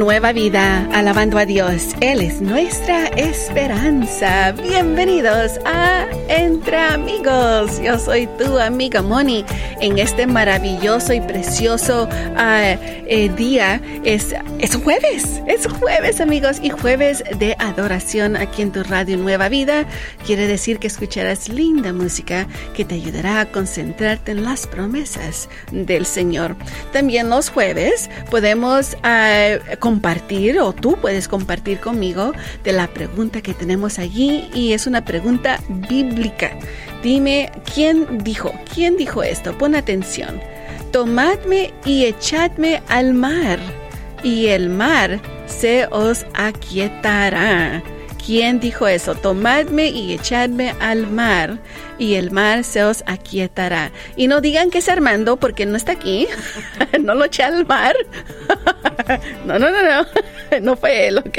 Nueva Vida, alabando a Dios. Él es nuestra esperanza. Bienvenidos a Entre Amigos. Yo soy tu amiga Moni. En este maravilloso y precioso uh, eh, día es, es jueves. Es jueves, amigos. Y jueves de adoración aquí en tu Radio Nueva Vida. Quiere decir que escucharás linda música que te ayudará a concentrarte en las promesas del Señor. También los jueves podemos... Uh, compartir o tú puedes compartir conmigo de la pregunta que tenemos allí y es una pregunta bíblica. Dime, ¿quién dijo? ¿Quién dijo esto? Pon atención. Tomadme y echadme al mar y el mar se os aquietará. ¿Quién dijo eso? Tomadme y echadme al mar y el mar se os aquietará. Y no digan que es Armando porque no está aquí. no lo eché al mar. no, no, no, no. no fue él, ¿ok?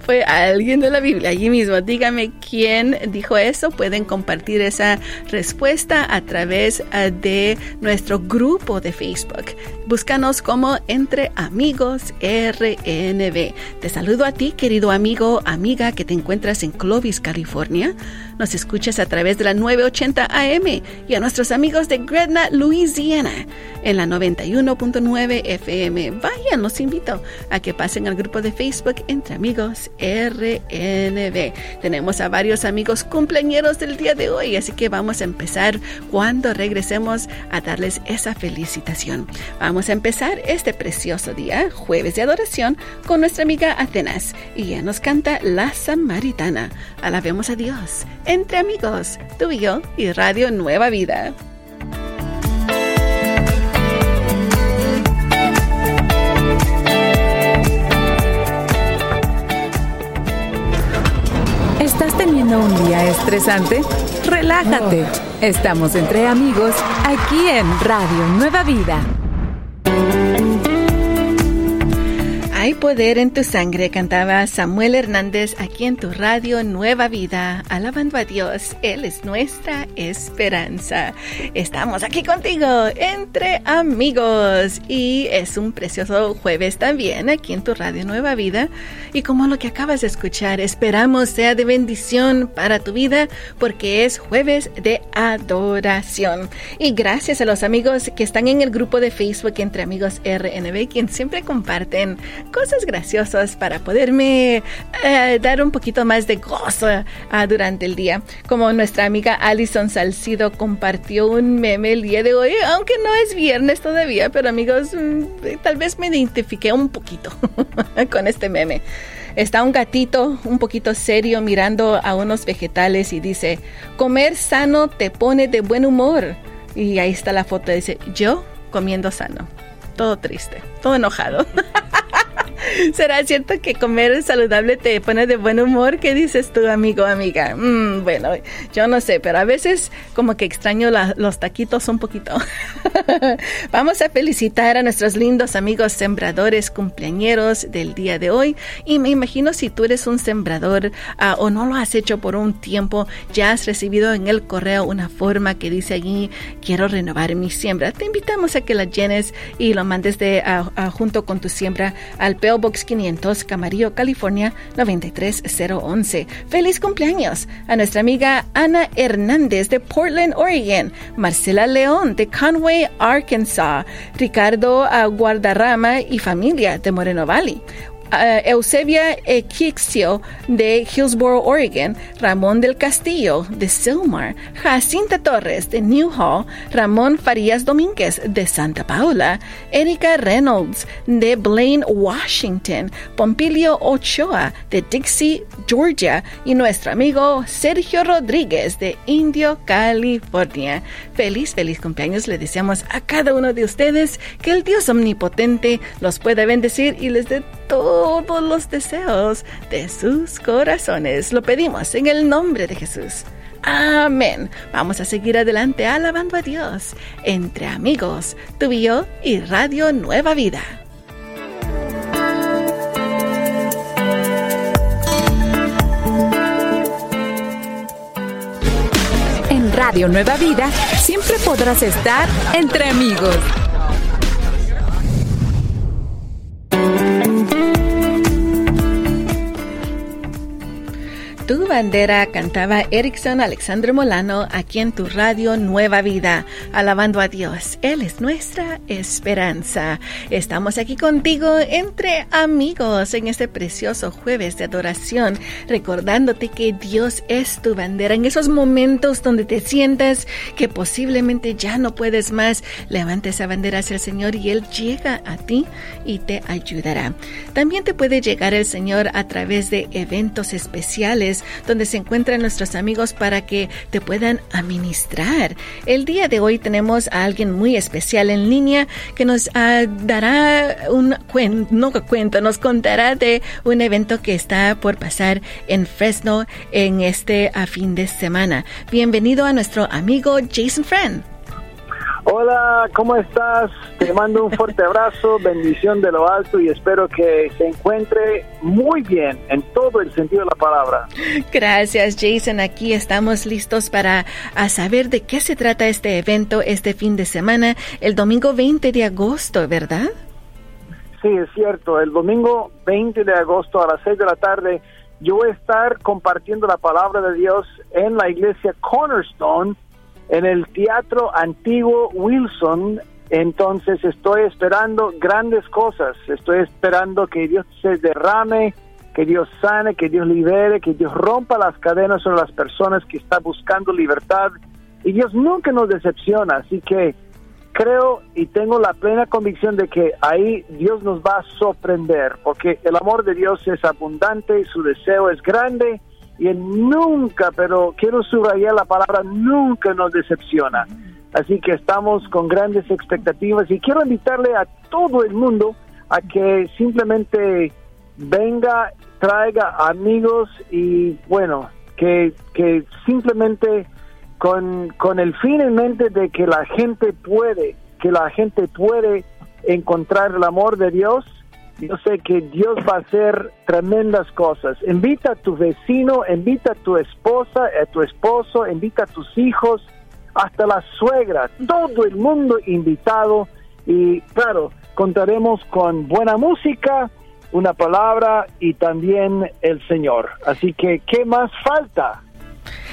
fue alguien de la Biblia, allí mismo. Dígame quién dijo eso. Pueden compartir esa respuesta a través eh, de nuestro grupo de Facebook. Búscanos como Entre Amigos RNB. Te saludo a ti, querido amigo, amiga que te encuentras en Clovis, California. Nos escuchas a través de la 980 AM y a nuestros amigos de Gretna, Louisiana, en la 91.9 FM. Vayan, los invito a que pasen al grupo de Facebook Entre Amigos RNB. Tenemos a varios amigos cumpleaños del día de hoy, así que vamos a empezar cuando regresemos a darles esa felicitación. Vamos a empezar este precioso día, jueves de adoración, con nuestra amiga Atenas y ella nos canta La Samaritana. Alabemos a Dios entre amigos, tú y yo y Radio Nueva Vida. ¿Estás teniendo un día estresante? Relájate. Estamos entre amigos aquí en Radio Nueva Vida. Poder en tu sangre, cantaba Samuel Hernández aquí en tu radio Nueva Vida, alabando a Dios. Él es nuestra esperanza. Estamos aquí contigo entre amigos y es un precioso jueves también aquí en tu radio Nueva Vida. Y como lo que acabas de escuchar, esperamos sea de bendición para tu vida porque es jueves de adoración. Y gracias a los amigos que están en el grupo de Facebook entre amigos RNB, quien siempre comparten cosas graciosas para poderme eh, dar un poquito más de gozo uh, durante el día. Como nuestra amiga Alison Salcido compartió un meme el día de hoy, aunque no es viernes todavía, pero amigos, mm, tal vez me identifiqué un poquito con este meme. Está un gatito un poquito serio mirando a unos vegetales y dice, comer sano te pone de buen humor. Y ahí está la foto, dice, yo comiendo sano. Todo triste, todo enojado. ¿Será cierto que comer saludable te pone de buen humor? ¿Qué dices tú, amigo, amiga? Mm, bueno, yo no sé, pero a veces como que extraño los taquitos un poquito. Vamos a felicitar a nuestros lindos amigos sembradores cumpleañeros del día de hoy. Y me imagino si tú eres un sembrador uh, o no lo has hecho por un tiempo, ya has recibido en el correo una forma que dice allí, quiero renovar mi siembra. Te invitamos a que la llenes y lo mandes de, uh, uh, junto con tu siembra al Box 500, Camarillo, California 93011. ¡Feliz cumpleaños! A nuestra amiga Ana Hernández de Portland, Oregon, Marcela León de Conway, Arkansas, Ricardo Guardarrama y familia de Moreno Valley. Uh, Eusebia Equixio de Hillsboro, Oregon, Ramón del Castillo de Silmar, Jacinta Torres de Newhall, Ramón Farías Domínguez de Santa Paula, Erika Reynolds de Blaine, Washington, Pompilio Ochoa de Dixie, Georgia y nuestro amigo Sergio Rodríguez de Indio, California. Feliz, feliz cumpleaños le deseamos a cada uno de ustedes que el Dios omnipotente los pueda bendecir y les dé todos los deseos de sus corazones. Lo pedimos en el nombre de Jesús. Amén. Vamos a seguir adelante alabando a Dios entre amigos, tú y y Radio Nueva Vida. En Radio Nueva Vida siempre podrás estar entre amigos. Tu bandera cantaba Erickson Alexandre Molano aquí en tu radio Nueva Vida, alabando a Dios. Él es nuestra esperanza. Estamos aquí contigo entre amigos en este precioso jueves de adoración, recordándote que Dios es tu bandera. En esos momentos donde te sientas que posiblemente ya no puedes más, levanta esa bandera hacia el Señor y Él llega a ti y te ayudará. También te puede llegar el Señor a través de eventos especiales donde se encuentran nuestros amigos para que te puedan administrar. El día de hoy tenemos a alguien muy especial en línea que nos ah, dará un cuento, no cuento, nos contará de un evento que está por pasar en Fresno en este a fin de semana. Bienvenido a nuestro amigo Jason Friend. Hola, ¿cómo estás? Te mando un fuerte abrazo, bendición de lo alto y espero que se encuentre muy bien en todo el sentido de la palabra. Gracias, Jason. Aquí estamos listos para saber de qué se trata este evento este fin de semana, el domingo 20 de agosto, ¿verdad? Sí, es cierto. El domingo 20 de agosto a las 6 de la tarde yo voy a estar compartiendo la palabra de Dios en la iglesia Cornerstone en el Teatro Antiguo Wilson. Entonces estoy esperando grandes cosas, estoy esperando que Dios se derrame, que Dios sane, que Dios libere, que Dios rompa las cadenas sobre las personas que están buscando libertad. Y Dios nunca nos decepciona, así que creo y tengo la plena convicción de que ahí Dios nos va a sorprender, porque el amor de Dios es abundante, su deseo es grande y nunca, pero quiero subrayar la palabra, nunca nos decepciona. Así que estamos con grandes expectativas y quiero invitarle a todo el mundo a que simplemente venga, traiga amigos y bueno, que, que simplemente con, con el fin en mente de que la gente puede, que la gente puede encontrar el amor de Dios yo sé que Dios va a hacer tremendas cosas. Invita a tu vecino, invita a tu esposa, a tu esposo, invita a tus hijos, hasta la suegra, todo el mundo invitado. Y claro, contaremos con buena música, una palabra y también el Señor. Así que, ¿qué más falta?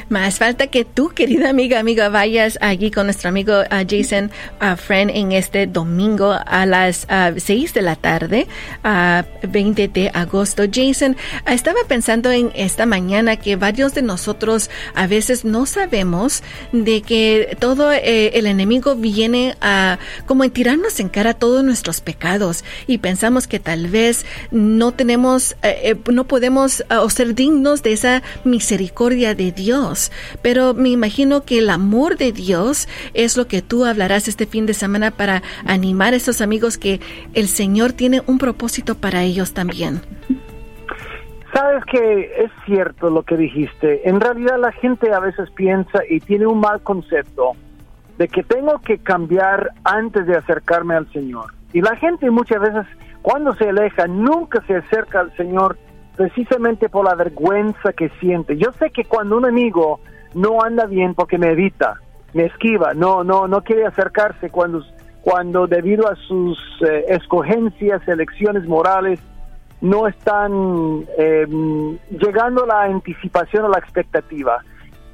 Más falta que tú, querida amiga, amiga, vayas allí con nuestro amigo uh, Jason uh, Friend en este domingo a las uh, 6 de la tarde, a 20 de agosto. Jason, estaba pensando en esta mañana que varios de nosotros a veces no sabemos de que todo eh, el enemigo viene a como en tirarnos en cara todos nuestros pecados y pensamos que tal vez no tenemos, eh, eh, no podemos ser dignos de esa misericordia de Dios pero me imagino que el amor de Dios es lo que tú hablarás este fin de semana para animar a esos amigos que el Señor tiene un propósito para ellos también. Sabes que es cierto lo que dijiste. En realidad la gente a veces piensa y tiene un mal concepto de que tengo que cambiar antes de acercarme al Señor. Y la gente muchas veces cuando se aleja nunca se acerca al Señor precisamente por la vergüenza que siente. Yo sé que cuando un amigo no anda bien porque me evita, me esquiva, no, no, no quiere acercarse cuando, cuando debido a sus eh, escogencias, elecciones morales, no están em, llegando a la anticipación o la expectativa.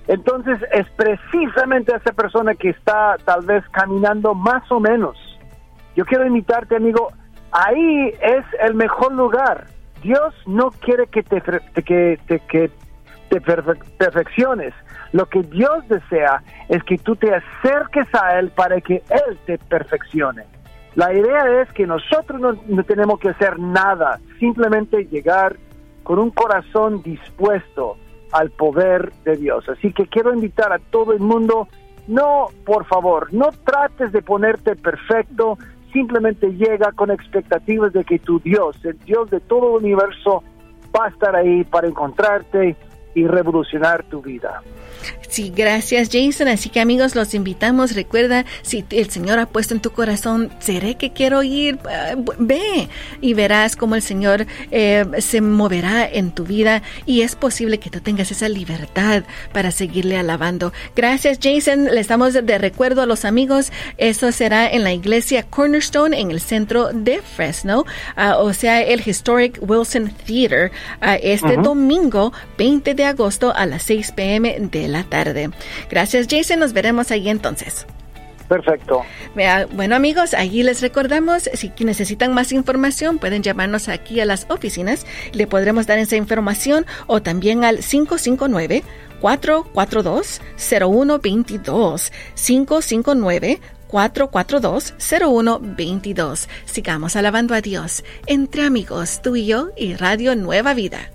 Entonces es precisamente esa persona que está tal vez caminando más o menos. Yo quiero invitarte, amigo, ahí es el mejor lugar Dios no quiere que te, que, te, que te perfecciones. Lo que Dios desea es que tú te acerques a Él para que Él te perfeccione. La idea es que nosotros no, no tenemos que hacer nada, simplemente llegar con un corazón dispuesto al poder de Dios. Así que quiero invitar a todo el mundo, no, por favor, no trates de ponerte perfecto, simplemente llega con expectativas de que tu Dios, el Dios de todo el universo, va a estar ahí para encontrarte y revolucionar tu vida. Sí, gracias Jason. Así que amigos, los invitamos. Recuerda, si el Señor ha puesto en tu corazón, seré que quiero ir, ah, ve y verás cómo el Señor eh, se moverá en tu vida y es posible que tú tengas esa libertad para seguirle alabando. Gracias Jason. Le estamos de recuerdo a los amigos. Eso será en la iglesia Cornerstone en el centro de Fresno, ah, o sea, el Historic Wilson Theater, ah, este domingo 20 de de agosto a las 6 pm de la tarde. Gracias Jason, nos veremos ahí entonces. Perfecto. Bueno amigos, allí les recordamos, si necesitan más información, pueden llamarnos aquí a las oficinas, le podremos dar esa información o también al 559 442 0122 559 442-0122. Sigamos alabando a Dios entre amigos, tú y yo y Radio Nueva Vida.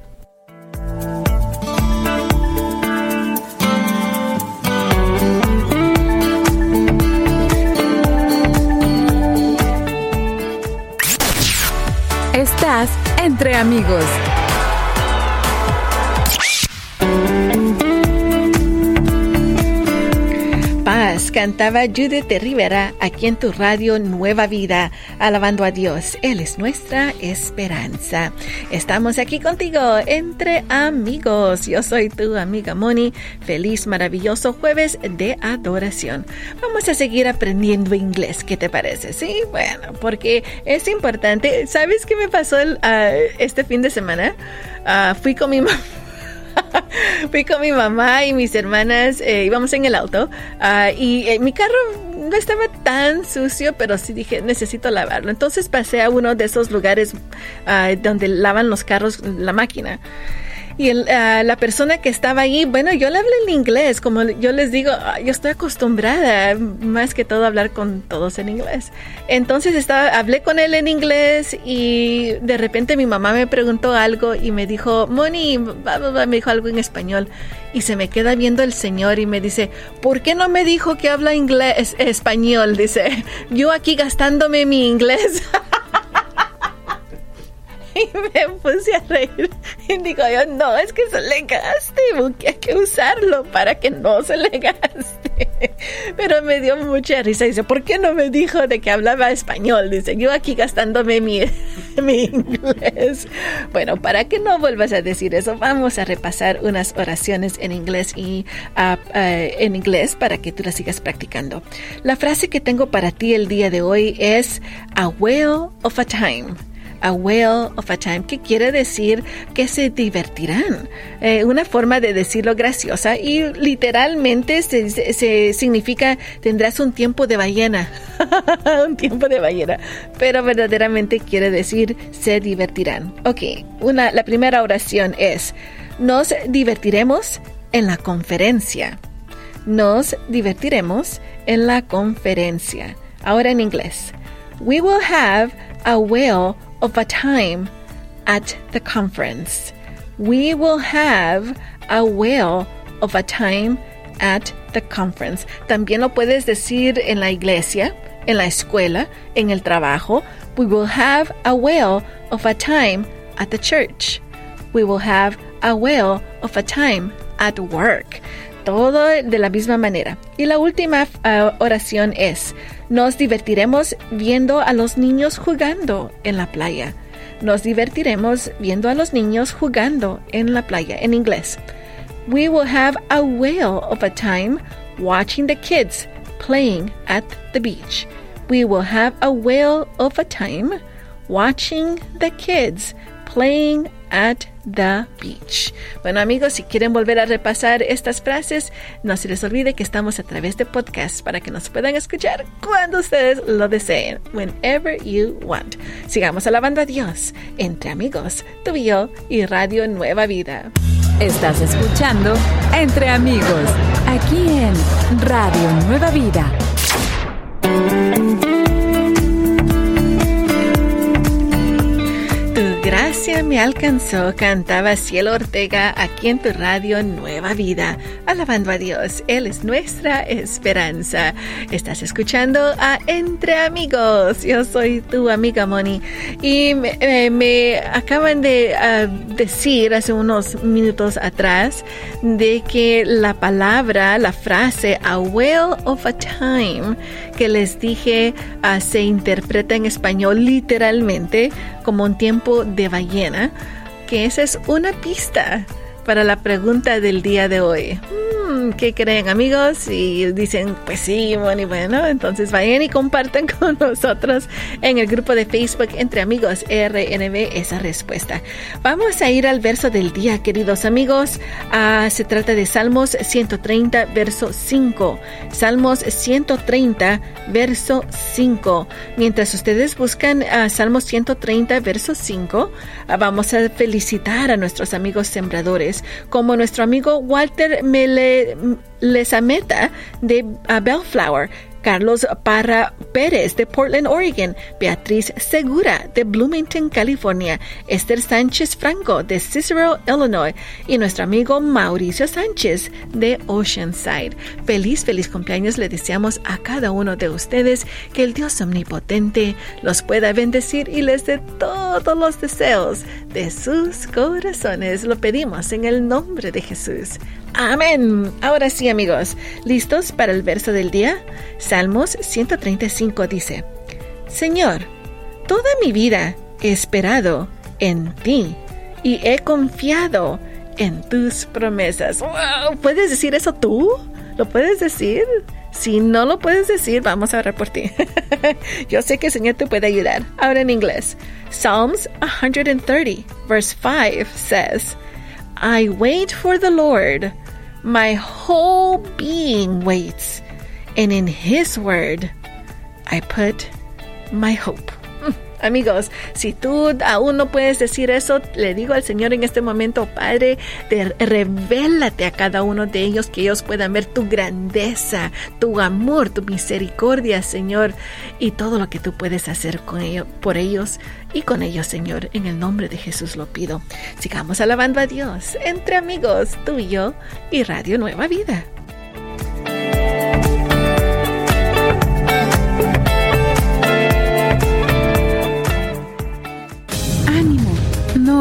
Entre amigos. Cantaba Judith de Rivera aquí en tu radio Nueva Vida, alabando a Dios. Él es nuestra esperanza. Estamos aquí contigo entre amigos. Yo soy tu amiga Moni. Feliz, maravilloso jueves de adoración. Vamos a seguir aprendiendo inglés. ¿Qué te parece? Sí, bueno, porque es importante. ¿Sabes qué me pasó ah, este fin de semana? Ah, fui con mi mamá Fui con mi mamá y mis hermanas, eh, íbamos en el auto ah, y eh, mi carro no estaba tan sucio, pero sí dije, necesito lavarlo. Entonces pasé a uno de esos lugares ah, donde lavan los carros, la máquina. Y ah, la persona que estaba ahí, bueno, yo le hablé en inglés, como yo les digo, ah, yo estoy acostumbrada más que todo a hablar con todos en inglés. Entonces estaba, hablé con él en inglés y de repente mi mamá me preguntó algo y me dijo, Moni, me dijo algo en español. Y se me queda viendo el señor y me dice, ¿por qué no me dijo que habla inglés, español? Dice, yo aquí gastándome mi inglés. y me puse a reír. Y digo yo, no, es que se le gaste, hay que usarlo para que no se le gaste. Pero me dio mucha risa. Dice, ¿por qué no me dijo de que hablaba español? Dice, yo aquí gastándome mi, mi inglés. Bueno, para que no vuelvas a decir eso, vamos a repasar unas oraciones en inglés y uh, en inglés para que tú las sigas practicando. La frase que tengo para ti el día de hoy es a whale of a time a whale of a time, que quiere decir que se divertirán. Eh, una forma de decirlo graciosa y literalmente se, significa tendrás un tiempo de ballena, un tiempo de ballena, pero verdaderamente quiere decir se divertirán. Ok, una, la primera oración es nos divertiremos en la conferencia. Nos divertiremos en la conferencia. Ahora en inglés. We will have a whale of a time at the conference. We will have a whale of a time at the conference. También lo puedes decir en la iglesia, en la escuela, en el trabajo. We will have a whale of a time at the church. We will have a whale of a time at work. Todo de la misma manera. Y la última uh, oración es, nos divertiremos viendo a los niños jugando en la playa. Nos divertiremos viendo a los niños jugando en la playa en inglés. We will have a whale of a time watching the kids playing at the beach. We will have a whale of a time watching the kids playing at the beach. Bueno amigos, si quieren volver a repasar estas frases, no se les olvide que estamos a través de podcast para que nos puedan escuchar cuando ustedes lo deseen, whenever you want. Sigamos alabando a Dios entre amigos, tú y yo y Radio Nueva Vida. Estás escuchando Entre Amigos, aquí en Radio Nueva Vida me alcanzó, cantaba Cielo Ortega aquí en tu radio Nueva Vida, alabando a Dios. Él es nuestra esperanza. Estás escuchando a Entre Amigos. Yo soy tu amiga Moni y me, acaban de ah, decir hace unos minutos atrás de que la palabra, la frase a well of a time que les dije ah, se interpreta en español literalmente como un tiempo de ballena, que esa es una pista para la pregunta del día de hoy. ¿Qué creen amigos? Y dicen, pues sí, bueno y bueno, entonces vayan y compartan con nosotros en el grupo de Facebook Entre Amigos RNB esa respuesta. Vamos a ir al verso del día, queridos amigos. Ah, se trata de Salmos 130, verso 5. Salmos 130, verso 5. Mientras ustedes buscan a Salmos 130, verso 5, ah, vamos a felicitar a nuestros amigos sembradores, como nuestro amigo Walter Mele, Lesameta de Bellflower, Carlos Parra Pérez de Portland, Oregon, Beatriz Segura de Bloomington, California, Esther Sánchez Franco de Cicero, Illinois y nuestro amigo Mauricio Sánchez de Oceanside. Feliz, feliz cumpleaños le deseamos a cada uno de ustedes que el Dios omnipotente los pueda bendecir y les dé todos los deseos de sus corazones. Lo pedimos en el nombre de Jesús. Amén. Ahora sí, amigos, ¿listos para el verso del día? Salmos 135 dice, Señor, toda mi vida he esperado en ti y he confiado en tus promesas. ¿Puedes decir eso tú? ¿Lo puedes decir? Si no lo puedes decir, vamos a orar por ti. Yo sé que el Señor te puede ayudar. Ahora en inglés. Psalms 130, verse 5 says, I wait for the Lord. My whole being waits. And in His word, I put my hope. Amigos, si tú aún no puedes decir eso, le digo al Señor en este momento, Padre, de, revélate a cada uno de ellos que ellos puedan ver tu grandeza, tu amor, tu misericordia, Señor, y todo lo que tú puedes hacer con ellos, por ellos y con ellos, Señor. En el nombre de Jesús lo pido. Sigamos alabando a Dios entre amigos, tú y yo y Radio Nueva Vida.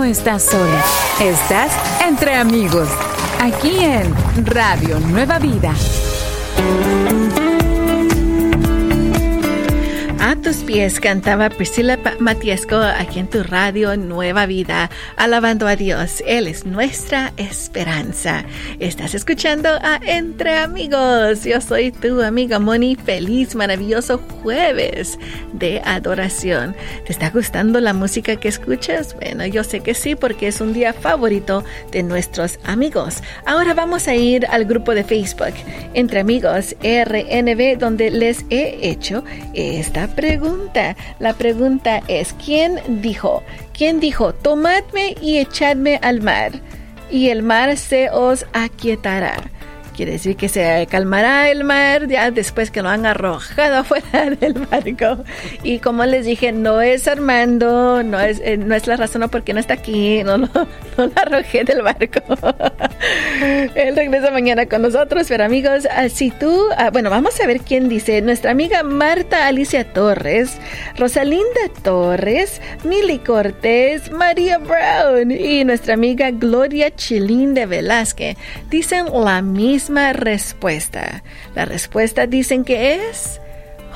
Estás sola, estás entre amigos, aquí en Radio Nueva Vida. A tus pies cantaba Priscila Matiesco aquí en tu radio Nueva Vida, alabando a Dios. Él es nuestra esperanza. Estás escuchando a Entre Amigos. Yo soy tu amiga Moni. Feliz, maravilloso jueves de adoración. ¿Te está gustando la música que escuchas? Bueno, yo sé que sí, porque es un día favorito de nuestros amigos. Ahora vamos a ir al grupo de Facebook Entre Amigos RNB, donde les he hecho esta pregunta. La pregunta es, ¿quién dijo? ¿Quién dijo, tomadme y echadme al mar? Y el mar se os aquietará. Quiere decir que se calmará el mar ya después que lo han arrojado afuera del barco. Y como les dije, no es Armando, no es, eh, no es la razón por qué no está aquí, no, no, lo arrojé del barco. Él regresa mañana con nosotros, pero amigos, ah, si tú, ah, bueno, vamos a ver quién dice. Nuestra amiga Marta Alicia Torres, Rosalinda Torres, Mili Cortés, María Brown y nuestra amiga Gloria Chilín de Velázquez dicen la misma respuesta. La respuesta dicen que es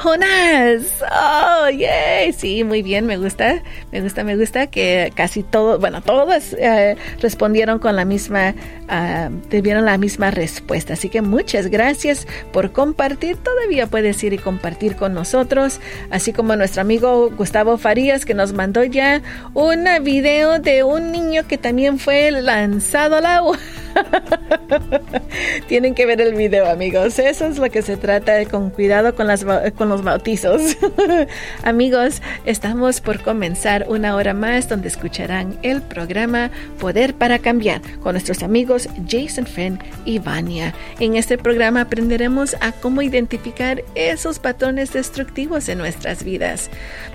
Jonás. Oh, yay. Sí, muy bien, me gusta. Me gusta, me gusta que casi todos, bueno, todos eh, respondieron con la misma, uh, la misma respuesta. Así que muchas gracias por compartir. Todavía puedes ir y compartir con nosotros. Así como nuestro amigo Gustavo Farías que nos mandó ya un video de un niño que también fue lanzado al agua. Tienen que ver el video, amigos. Eso es lo que se trata, con cuidado con, los bautizos. amigos, estamos por comenzar una hora más donde escucharán el programa Poder para Cambiar con nuestros amigos Jason Friend y Vania. En este programa aprenderemos a cómo identificar esos patrones destructivos en nuestras vidas.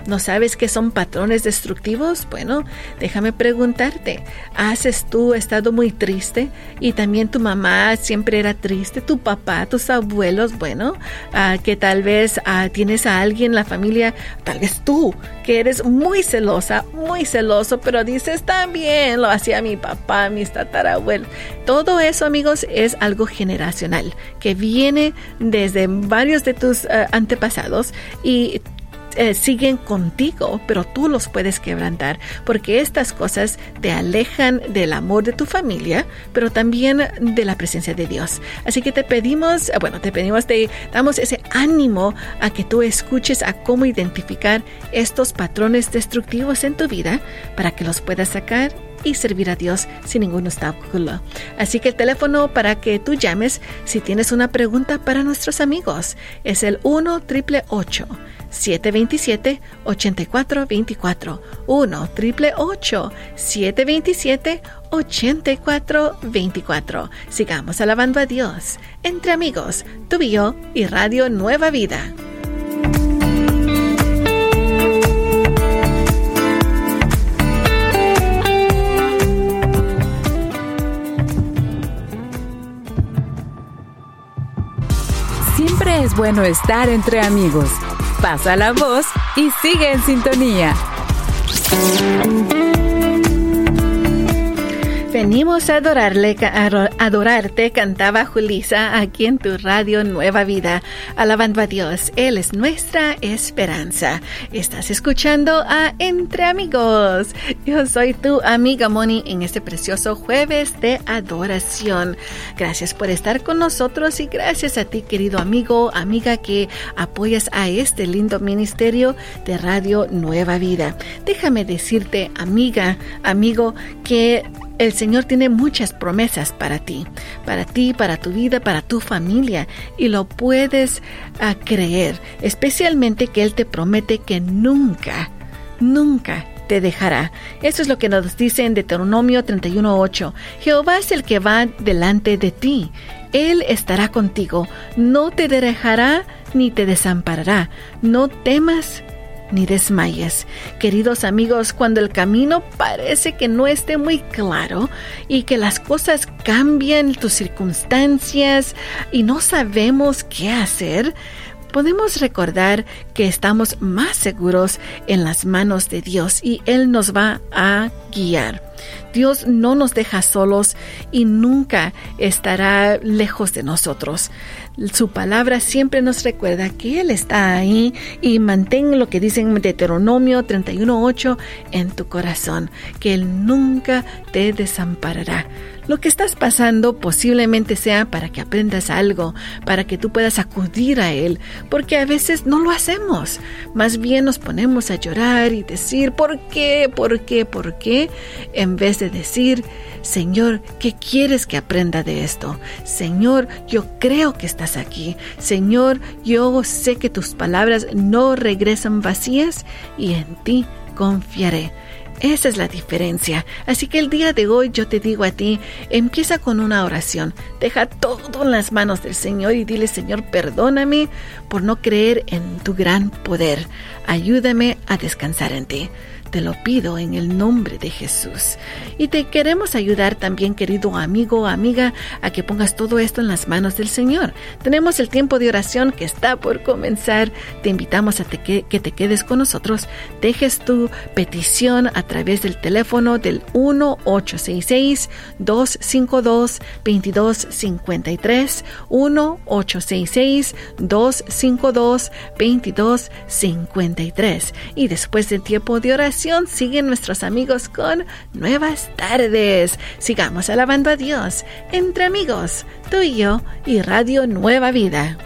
¿No sabes qué son patrones destructivos? Bueno, déjame preguntarte, ¿has tú estado muy triste? Y también tu mamá siempre era triste, tu papá, tus abuelos, bueno, uh, que tal vez uh, tienes a alguien en la familia, tal vez tú, que eres muy celosa, muy celoso, pero dices también lo hacía mi papá, mis tatarabuelos. Todo eso, amigos, es algo generacional que viene desde varios de tus uh, antepasados y eh, siguen contigo, pero tú los puedes quebrantar, porque estas cosas te alejan del amor de tu familia, pero también de la presencia de Dios. Así que te pedimos, eh, bueno, te pedimos, te damos ese ánimo a que tú escuches a cómo identificar estos patrones destructivos en tu vida para que los puedas sacar y servir a Dios sin ningún obstáculo. Así que el teléfono para que tú llames si tienes una pregunta para nuestros amigos es el 1 888 727 8424 1 888 727 8424 Sigamos alabando a Dios entre amigos, tú y yo y Radio Nueva Vida. Siempre es bueno estar entre amigos. Pasa la voz y sigue en sintonía. Venimos a adorarle, a adorarte, cantaba Julisa aquí en tu radio Nueva Vida, alabando a Dios. Él es nuestra esperanza. Estás escuchando a Entre Amigos. Yo soy tu amiga Moni en este precioso jueves de adoración. Gracias por estar con nosotros y gracias a ti, querido amigo, amiga, que apoyas a este lindo ministerio de Radio Nueva Vida. Déjame decirte, amiga, amigo, que el Señor tiene muchas promesas para ti, para ti, para tu vida, para tu familia, y lo puedes ah, creer, especialmente que Él te promete que nunca, nunca te dejará. Eso es lo que nos dice en Deuteronomio 31.8. Jehová es el que va delante de ti. Él estará contigo. No te dejará ni te desamparará. No temas ni desmayes. Queridos amigos, cuando el camino parece que no esté muy claro y que las cosas cambian, tus circunstancias y no sabemos qué hacer, podemos recordar que estamos más seguros en las manos de Dios y Él nos va a guiar. Dios no nos deja solos y nunca estará lejos de nosotros. Su palabra siempre nos recuerda que Él está ahí y mantén lo que dice en Deuteronomio 31.8 en tu corazón, que Él nunca te desamparará. Lo que estás pasando posiblemente sea para que aprendas algo, para que tú puedas acudir a Él, porque a veces no lo hacemos. Más bien nos ponemos a llorar y decir, ¿por qué? ¿Por qué? ¿Por qué? En vez de decir, Señor, ¿qué quieres que aprenda de esto? Señor, yo creo que estás aquí. Señor, yo sé que tus palabras no regresan vacías y en ti confiaré. Esa es la diferencia. Así que el día de hoy yo te digo a ti, empieza con una oración. Deja todo en las manos del Señor y dile, Señor, perdóname por no creer en tu gran poder. Ayúdame a descansar en ti. Te lo pido en el nombre de Jesús. Y te queremos ayudar también, querido amigo o amiga, a que pongas todo esto en las manos del Señor. Tenemos el tiempo de oración que está por comenzar. Te invitamos a que, te quedes con nosotros. Dejes tu petición a través del teléfono del 1-866-252-2253. 1-866-252-2253. Y después del tiempo de oración, siguen nuestros amigos con Nuevas Tardes. Sigamos alabando a Dios entre amigos, tú y yo y Radio Nueva Vida.